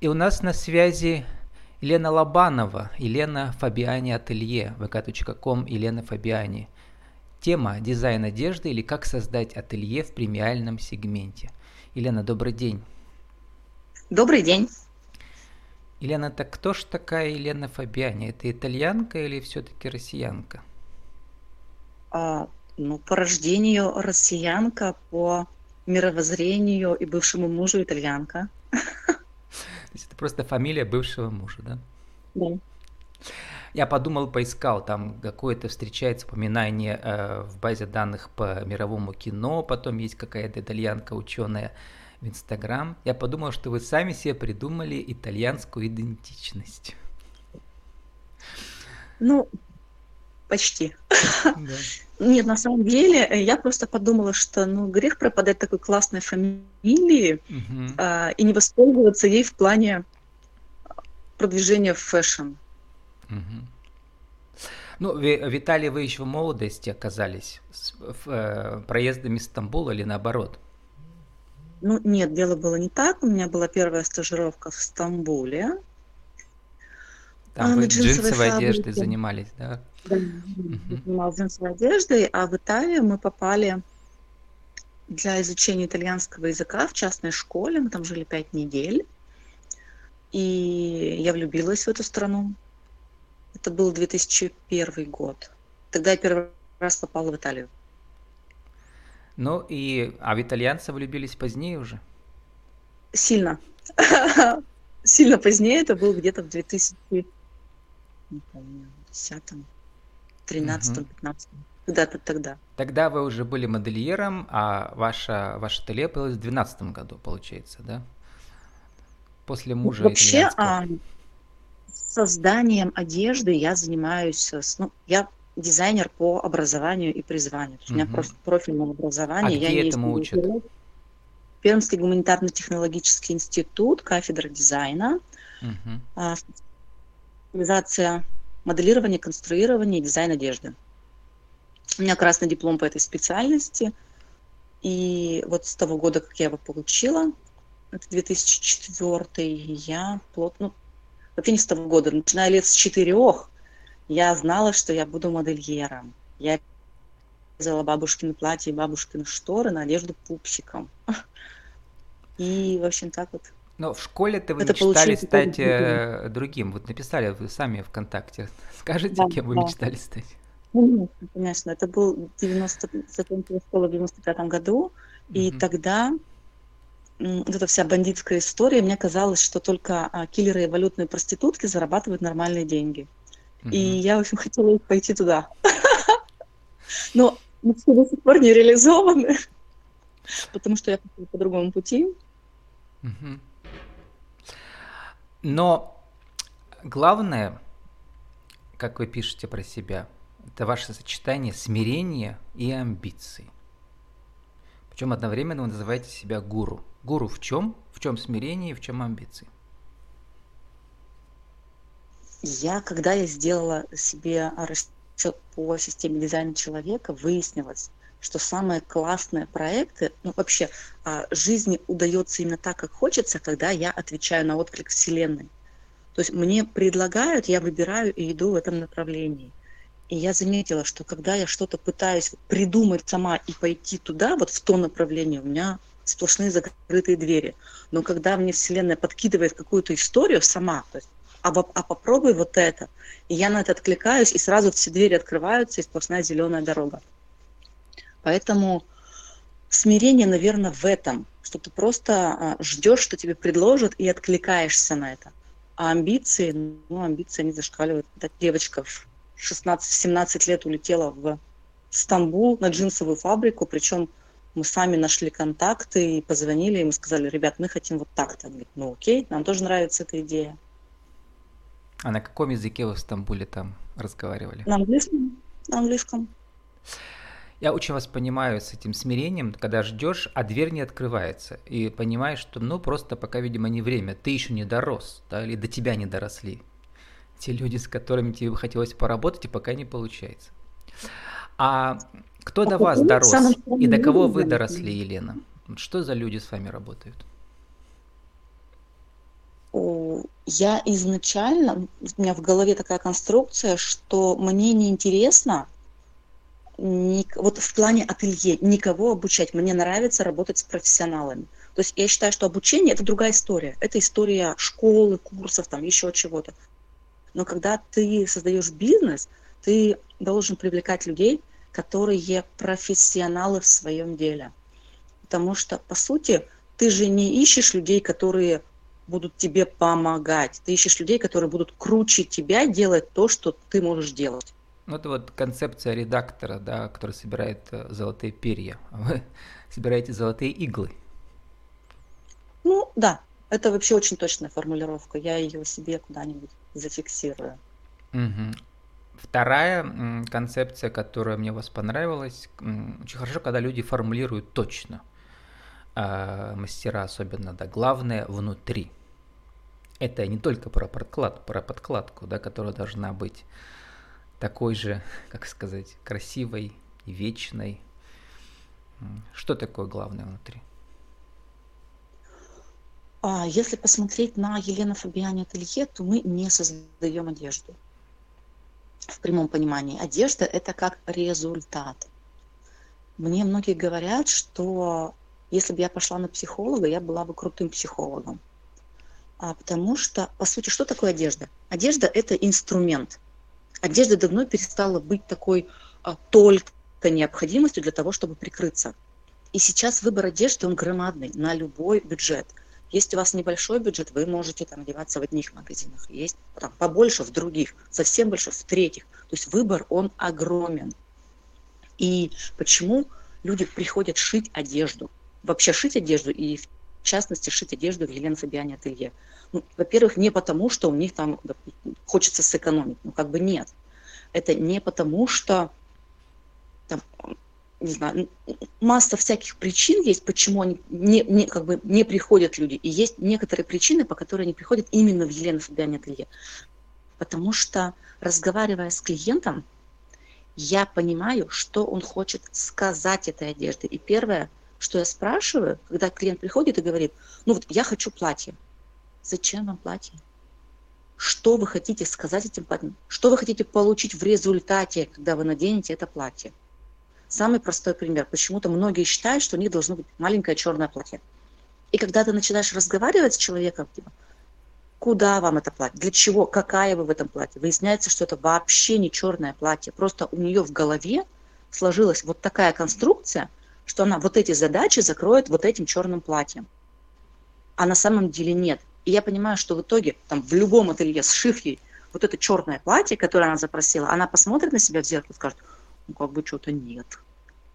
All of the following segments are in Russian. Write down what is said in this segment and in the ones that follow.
И у нас на связи Елена Лобанова, Елена Фабиани Ателье, vk.com Елена Фабиани. Тема «Дизайн одежды» или «Как создать ателье в премиальном сегменте». Елена, добрый день. Добрый день. Елена, так кто ж такая Елена Фабиани? Это итальянка или все-таки россиянка? А, ну, по рождению россиянка, по мировоззрению и бывшему мужу итальянка. Есть это просто фамилия бывшего мужа, да? Да. Я подумал, поискал, там какое-то встречается упоминание э, в базе данных по мировому кино, потом есть какая-то итальянка ученая в Инстаграм. Я подумал, что вы сами себе придумали итальянскую идентичность. Ну, почти. Да. Нет, на самом деле, э, я просто подумала, что ну грех пропадать такой классной фамилии угу. а, и не воспользоваться ей в плане продвижения в fashion. Угу. Ну, Виталий, вы еще в молодости оказались с э, проездом из Стамбула или наоборот? Ну, нет, дело было не так. У меня была первая стажировка в Стамбуле. Там а, вы джинсовой, джинсовой одеждой занимались, да? Да, угу. занималась джинсовой одеждой, а в Италию мы попали для изучения итальянского языка в частной школе. Мы там жили пять недель. И я влюбилась в эту страну. Это был 2001 год. Тогда я первый раз попала в Италию. Ну и... А в итальянцев влюбились позднее уже? Сильно. Сильно позднее. Это был где-то в 2000... Не помню, 10 13 15 когда-то тогда. Тогда вы уже были модельером, а ваша, ваше ателье появилось в 2012 году, получается, да? После мужа Вообще, а, созданием одежды я занимаюсь, ну, я дизайнер по образованию и призванию. У меня просто профильное образование. А я где этому учат? Пермский гуманитарно-технологический институт, кафедра дизайна, угу. Специализация моделирование, конструирование и дизайн одежды. У меня красный диплом по этой специальности. И вот с того года, как я его получила, это 2004, я плотно, вообще не с того года, начиная лет с четырех, я знала, что я буду модельером. Я взяла бабушкины платья и бабушкины шторы на одежду пупсиком. И, в общем, так вот. Но в школе-то вы это мечтали стать э, другим. Вот написали вы сами ВКонтакте. Скажите, да, кем вы да. мечтали стать? Конечно, конечно. Это был 90, закончила школу в 95 году. И mm тогда вот эта вся бандитская история, мне казалось, что только а, киллеры и валютные проститутки зарабатывают нормальные деньги. Mm-hmm. И я, в общем, хотела пойти туда. Но все до сих пор не реализованы, потому что я пошла по другому пути. Но главное, как вы пишете про себя, это ваше сочетание смирения и амбиций. Причем одновременно вы называете себя гуру. Гуру в чем? В чем смирение и в чем амбиции? Я, когда я сделала себе расчет по системе дизайна человека, выяснилось, что самые классные проекты, ну вообще, а, жизни удается именно так, как хочется, когда я отвечаю на отклик Вселенной. То есть мне предлагают, я выбираю и иду в этом направлении. И я заметила, что когда я что-то пытаюсь придумать сама и пойти туда, вот в то направление, у меня сплошные закрытые двери. Но когда мне Вселенная подкидывает какую-то историю сама, то есть, а, а попробуй вот это, и я на это откликаюсь, и сразу все двери открываются, и сплошная зеленая дорога. Поэтому смирение, наверное, в этом, что ты просто а, ждешь, что тебе предложат, и откликаешься на это. А амбиции, ну, амбиции, они зашкаливают. Эта девочка в 16-17 лет улетела в Стамбул на джинсовую фабрику, причем мы сами нашли контакты и позвонили, и мы сказали, ребят, мы хотим вот так-то. Говорит, ну окей, нам тоже нравится эта идея. А на каком языке вы в Стамбуле там разговаривали? На английском. На английском. Я очень вас понимаю с этим смирением, когда ждешь, а дверь не открывается, и понимаешь, что ну просто пока, видимо, не время, ты еще не дорос, да, или до тебя не доросли. Те люди, с которыми тебе бы хотелось поработать, и пока не получается. А кто до вас дорос? И до кого вы доросли, Елена? Что за люди с вами работают? Я изначально, у меня в голове такая конструкция, что мне не вот в плане ателье никого обучать. Мне нравится работать с профессионалами. То есть я считаю, что обучение это другая история. Это история школы, курсов, там еще чего-то. Но когда ты создаешь бизнес, ты должен привлекать людей, которые профессионалы в своем деле. Потому что, по сути, ты же не ищешь людей, которые будут тебе помогать. Ты ищешь людей, которые будут круче тебя делать то, что ты можешь делать. Ну, это вот концепция редактора, да, который собирает э, золотые перья. А вы собираете золотые иглы. Ну, да, это вообще очень точная формулировка. Я ее себе куда-нибудь зафиксирую. Угу. Вторая концепция, которая мне у вас понравилась, очень хорошо, когда люди формулируют точно. А, мастера особенно, да, главное внутри. Это не только про подклад, про подкладку, да, которая должна быть такой же, как сказать, красивой и вечной. Что такое главное внутри? А если посмотреть на Елену Фабиани Ателье, то мы не создаем одежду. В прямом понимании. Одежда – это как результат. Мне многие говорят, что если бы я пошла на психолога, я была бы крутым психологом. А потому что, по сути, что такое одежда? Одежда – это инструмент – одежда давно перестала быть такой а, только необходимостью для того, чтобы прикрыться. И сейчас выбор одежды, он громадный на любой бюджет. Если у вас небольшой бюджет, вы можете там одеваться в одних магазинах. Есть там, побольше в других, совсем большой в третьих. То есть выбор, он огромен. И почему люди приходят шить одежду? Вообще шить одежду и в частности шить одежду в Елене Фабиане ателье. Ну, во-первых, не потому, что у них там хочется сэкономить. Ну, как бы нет. Это не потому, что там, не знаю, масса всяких причин есть, почему они не, не, как бы не приходят люди. И есть некоторые причины, по которым они приходят именно в Елену Фабиане ателье. Потому что, разговаривая с клиентом, я понимаю, что он хочет сказать этой одежде. И первое, что я спрашиваю, когда клиент приходит и говорит, ну вот я хочу платье. Зачем вам платье? Что вы хотите сказать этим платьем? Что вы хотите получить в результате, когда вы наденете это платье? Самый простой пример. Почему-то многие считают, что у них должно быть маленькое черное платье. И когда ты начинаешь разговаривать с человеком, типа, куда вам это платье, для чего, какая вы в этом платье, выясняется, что это вообще не черное платье. Просто у нее в голове сложилась вот такая конструкция, что она вот эти задачи закроет вот этим черным платьем. А на самом деле нет. И я понимаю, что в итоге там в любом ателье, сшив ей вот это черное платье, которое она запросила, она посмотрит на себя в зеркало и скажет, ну как бы что-то нет.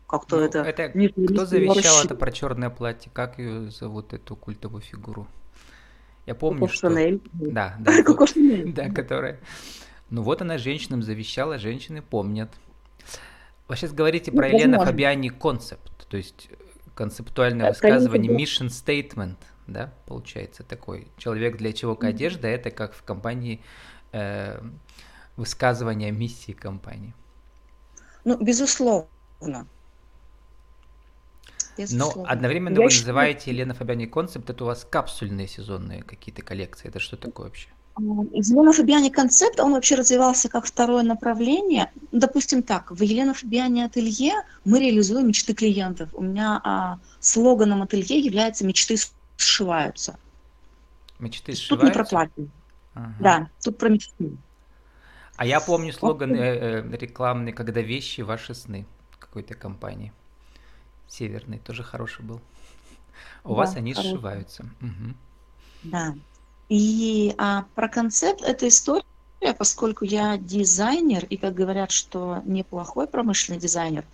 Как-то ну, это... это не, кто завещал это про черное платье? Как ее зовут, эту культовую фигуру? Я помню, Коко что... Шанель. Да, да. Коко Шанель. Да, которая... Ну вот она женщинам завещала, женщины помнят. Вы сейчас говорите ну, про Елену Фабиани концепт. То есть э, концептуальное высказывание, mission statement, да, получается такой. Человек для чего одежда, это как в компании э, высказывание миссии компании. Ну, безусловно. безусловно. Но одновременно Я вы считаю... называете Елена Фабиани концепт, это у вас капсульные сезонные какие-то коллекции. Это что такое вообще? Елена Фабиани концепт, он вообще развивался как второе направление. Допустим так, в Елена Фабиани ателье мы реализуем мечты клиентов. У меня а, слоганом ателье является «Мечты сшиваются». Мечты сшиваются? Тут не про платье. Ага. Да, тут про мечты. А я помню слоган э, э, рекламный «Когда вещи – ваши сны» какой-то компании. Северный, тоже хороший был. У да, вас они хороший. сшиваются. Угу. Да. И а, про концепт эта история, поскольку я дизайнер, и как говорят, что неплохой промышленный дизайнер,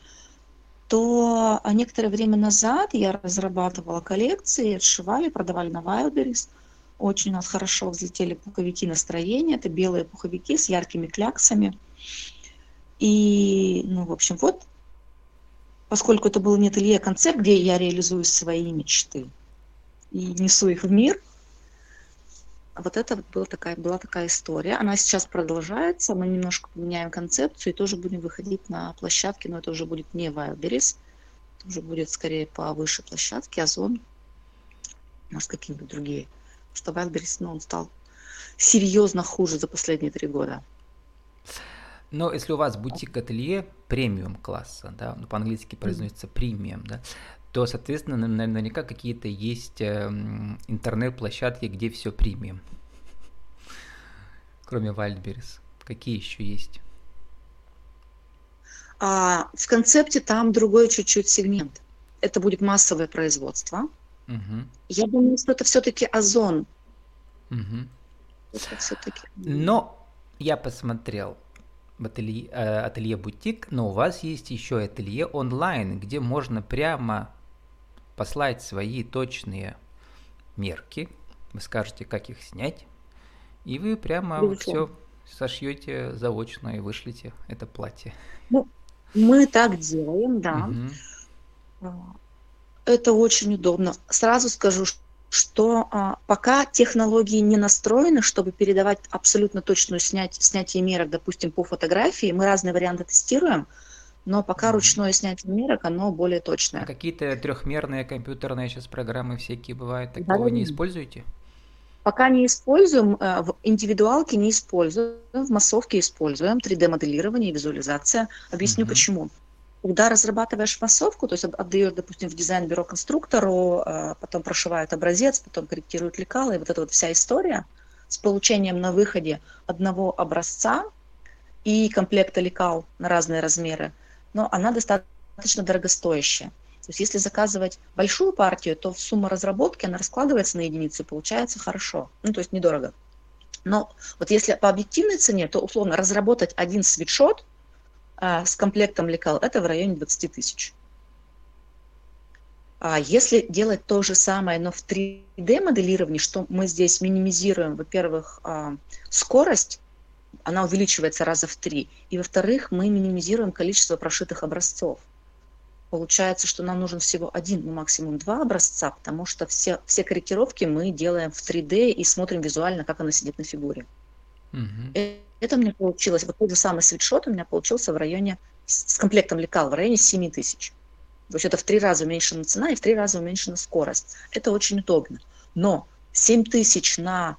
то а, некоторое время назад я разрабатывала коллекции, отшивали, продавали на Wildberries. Очень у нас хорошо взлетели пуховики настроения. Это белые пуховики с яркими кляксами. И, ну, в общем, вот, поскольку это был не ателье, а концепт, где я реализую свои мечты и несу их в мир – вот это была такая, была такая история. Она сейчас продолжается. Мы немножко поменяем концепцию и тоже будем выходить на площадки, но это уже будет не Wildberries. Это уже будет скорее повыше площадки, Озон, может, какие-нибудь другие. Что Wildberries, ну, он стал серьезно хуже за последние три года. Но если у вас бутик-ателье премиум класса, да, ну, по-английски произносится премиум, да, то, соответственно, наверняка какие-то есть эм, интернет-площадки, где все премиум. Кроме Wildberries. Какие еще есть? А, в концепте там другой чуть-чуть сегмент. Это будет массовое производство. Угу. Я думаю, что это все-таки озон. Угу. Это все-таки. Но я посмотрел в ателье, э, ателье бутик, но у вас есть еще ателье онлайн, где можно прямо послать свои точные мерки, вы скажете, как их снять, и вы прямо вот все сошьете заочно и вышлите это платье. Ну, мы так делаем, да. Угу. Это очень удобно. Сразу скажу, что а, пока технологии не настроены, чтобы передавать абсолютно точную снять, снятие мерок, допустим, по фотографии, мы разные варианты тестируем, но пока ручное снятие мерок, оно более точное. А какие-то трехмерные компьютерные сейчас программы всякие бывают, такого да, не используете? Пока не используем, э, в индивидуалке не используем, в массовке используем 3D-моделирование и визуализация. Объясню угу. почему. Когда разрабатываешь массовку, то есть отдаешь, допустим, в дизайн-бюро конструктору, э, потом прошивают образец, потом корректируют лекала, и вот эта вот вся история с получением на выходе одного образца и комплекта лекал на разные размеры – но она достаточно дорогостоящая. То есть если заказывать большую партию, то сумма разработки, она раскладывается на единицу, получается хорошо, ну то есть недорого. Но вот если по объективной цене, то условно разработать один свитшот а, с комплектом лекал, это в районе 20 тысяч. А если делать то же самое, но в 3D моделировании, что мы здесь минимизируем, во-первых, а, скорость, она увеличивается раза в три. И во-вторых, мы минимизируем количество прошитых образцов. Получается, что нам нужен всего один, ну максимум два образца, потому что все, все корректировки мы делаем в 3D и смотрим визуально, как она сидит на фигуре. Угу. Это у меня получилось, вот тот же самый свитшот у меня получился в районе, с комплектом лекал, в районе 7 тысяч. То есть это в три раза уменьшена цена и в три раза уменьшена скорость. Это очень удобно. Но 7 тысяч на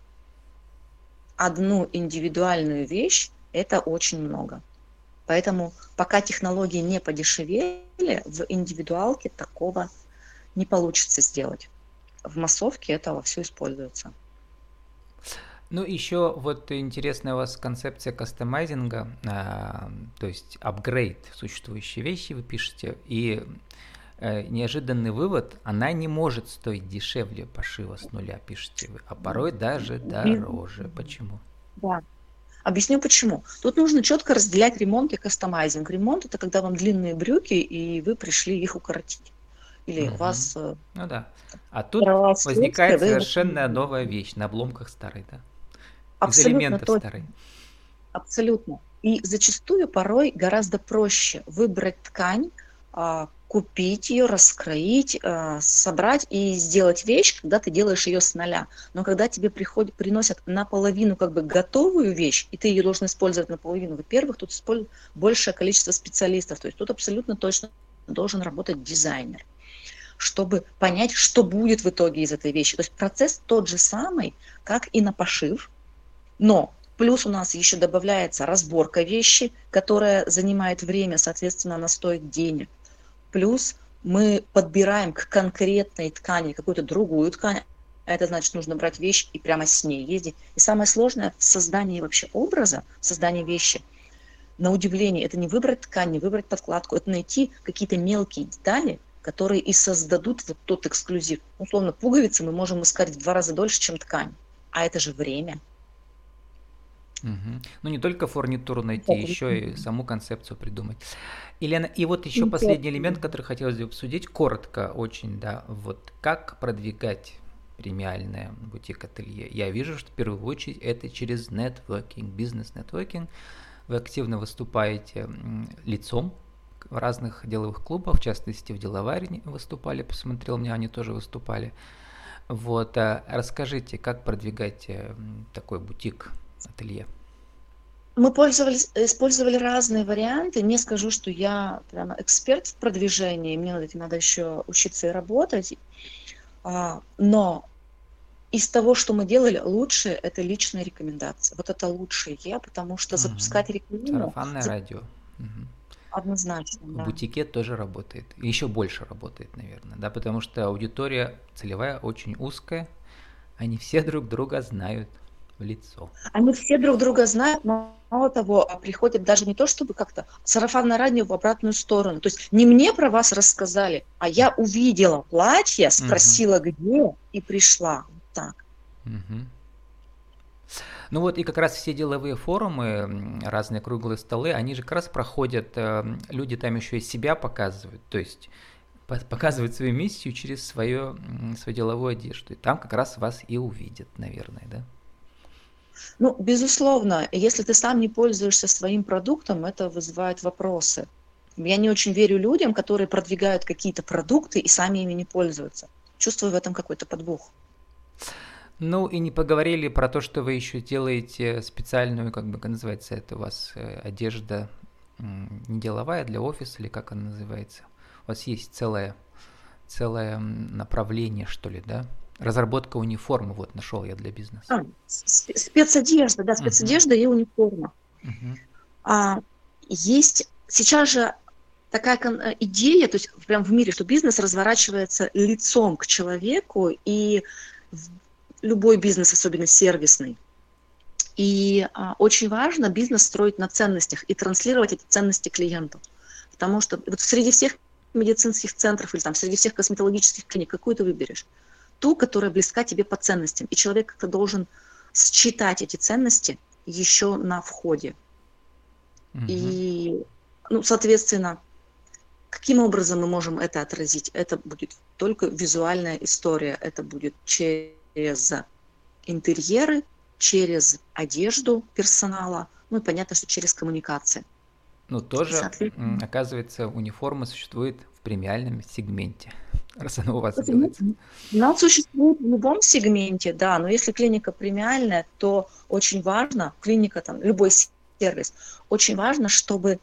одну индивидуальную вещь – это очень много. Поэтому пока технологии не подешевели, в индивидуалке такого не получится сделать. В массовке это вовсю используется. Ну, еще вот интересная у вас концепция кастомайзинга, а, то есть апгрейд существующие вещи вы пишете, и э, неожиданный вывод, она не может стоить дешевле пошива с нуля, пишете вы, а порой даже дороже. Почему? Да. Объясню почему. Тут нужно четко разделять ремонт и кастомайзинг. Ремонт это когда вам длинные брюки, и вы пришли их укоротить. Или угу. у вас... Э, ну да. А тут возникает совершенно вы... новая вещь на обломках старой, да? Абсолютно Из элементов точно. старой. Абсолютно. И зачастую порой гораздо проще выбрать ткань, а, купить ее, раскроить, э, собрать и сделать вещь, когда ты делаешь ее с нуля. Но когда тебе приходят, приносят наполовину как бы готовую вещь, и ты ее должен использовать наполовину, во-первых, тут используют большее количество специалистов, то есть тут абсолютно точно должен работать дизайнер чтобы понять, что будет в итоге из этой вещи. То есть процесс тот же самый, как и на пошив, но плюс у нас еще добавляется разборка вещи, которая занимает время, соответственно, она стоит денег Плюс мы подбираем к конкретной ткани какую-то другую ткань, это значит, нужно брать вещь и прямо с ней ездить. И самое сложное в создании вообще образа, в создании вещи, на удивление, это не выбрать ткань, не выбрать подкладку, это найти какие-то мелкие детали, которые и создадут вот тот эксклюзив. Условно, пуговицы мы можем искать в два раза дольше, чем ткань. А это же время. Угу. Ну, не только фурнитуру найти, еще и саму концепцию придумать. Елена, и вот еще последний элемент, который хотелось бы обсудить, коротко очень, да, вот как продвигать премиальное бутик-ателье. Я вижу, что в первую очередь это через нетворкинг, бизнес-нетворкинг. Вы активно выступаете лицом в разных деловых клубах, в частности в деловаре выступали, посмотрел, мне они тоже выступали. Вот, а расскажите, как продвигать э, такой бутик ателье? Мы пользовались, использовали разные варианты. Не скажу, что я прямо эксперт в продвижении, мне над этим надо еще учиться и работать. А, но из того, что мы делали, лучшее – это личная рекомендация. Вот это лучшее, потому что угу. запускать рекламу… Сарафанное за... радио. Угу. Однозначно, да. Бутике тоже работает. Еще больше работает, наверное, да, потому что аудитория целевая очень узкая, они все друг друга знают в лицо. Они все друг друга знают, мало того, а приходят даже не то, чтобы как-то сарафанное радио в обратную сторону. То есть не мне про вас рассказали, а я увидела платье, спросила угу. где и пришла. Вот так. Угу. Ну вот и как раз все деловые форумы, разные круглые столы, они же как раз проходят, э, люди там еще и себя показывают, то есть показывают свою миссию через свое, свою деловую одежду. И там как раз вас и увидят, наверное, да? Ну, безусловно, если ты сам не пользуешься своим продуктом, это вызывает вопросы. Я не очень верю людям, которые продвигают какие-то продукты и сами ими не пользуются. Чувствую в этом какой-то подвох. Ну и не поговорили про то, что вы еще делаете специальную, как бы как называется это у вас, э, одежда не деловая для офиса или как она называется? У вас есть целое, целое направление, что ли, да? Разработка униформы, вот нашел я для бизнеса. А, спецодежда, да, спецодежда uh-huh. и униформа. Uh-huh. А, есть сейчас же такая э, идея, то есть прям в мире, что бизнес разворачивается лицом к человеку, и любой бизнес, особенно сервисный. И а, очень важно бизнес строить на ценностях и транслировать эти ценности клиенту. Потому что вот среди всех медицинских центров или там среди всех косметологических клиник какую ты выберешь? Ту, которая близка тебе по ценностям. И человек как-то должен считать эти ценности еще на входе. Угу. И, ну, соответственно, каким образом мы можем это отразить? Это будет только визуальная история. Это будет через интерьеры, через одежду персонала, ну и понятно, что через коммуникации. Ну, тоже, оказывается, униформа существует в премиальном сегменте раз оно у вас делается? Она существует в любом сегменте, да, но если клиника премиальная, то очень важно, клиника там, любой сервис, очень важно, чтобы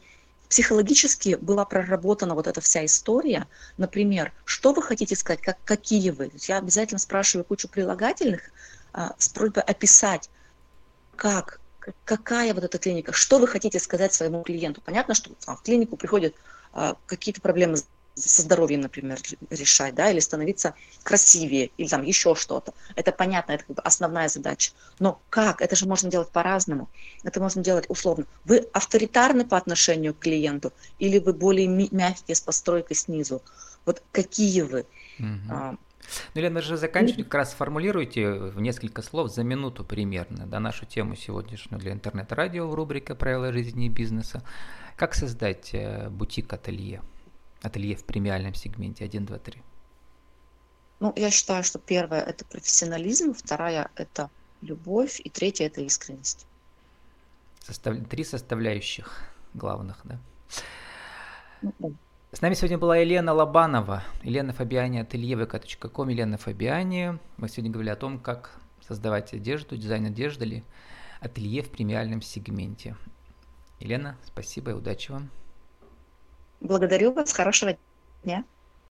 психологически была проработана вот эта вся история. Например, что вы хотите сказать, как, какие вы? Я обязательно спрашиваю кучу прилагательных а, с просьбой описать, как, какая вот эта клиника, что вы хотите сказать своему клиенту. Понятно, что а, в клинику приходят а, какие-то проблемы со здоровьем, например, решать, да, или становиться красивее, или там еще что-то. Это понятно, это как бы основная задача. Но как? Это же можно делать по-разному. Это можно делать условно. Вы авторитарны по отношению к клиенту, или вы более мягкие с постройкой снизу? Вот какие вы? Угу. Ну, Лена, же заканчивать, как раз сформулируйте в несколько слов за минуту примерно да, нашу тему сегодняшнюю для интернет-радио в рубрике «Правила жизни и бизнеса». Как создать э, бутик-ателье? Ателье в премиальном сегменте 1, 2, 3? Ну, я считаю, что первое – это профессионализм, вторая – это любовь, и третья – это искренность. Состав... Три составляющих главных, да? Ну, да. С нами сегодня была Елена Лобанова, Елена Фабиани, ателье vk.com, Елена Фабиани. Мы сегодня говорили о том, как создавать одежду, дизайн одежды или ателье в премиальном сегменте. Елена, спасибо и удачи вам. Благодарю вас. Хорошего дня.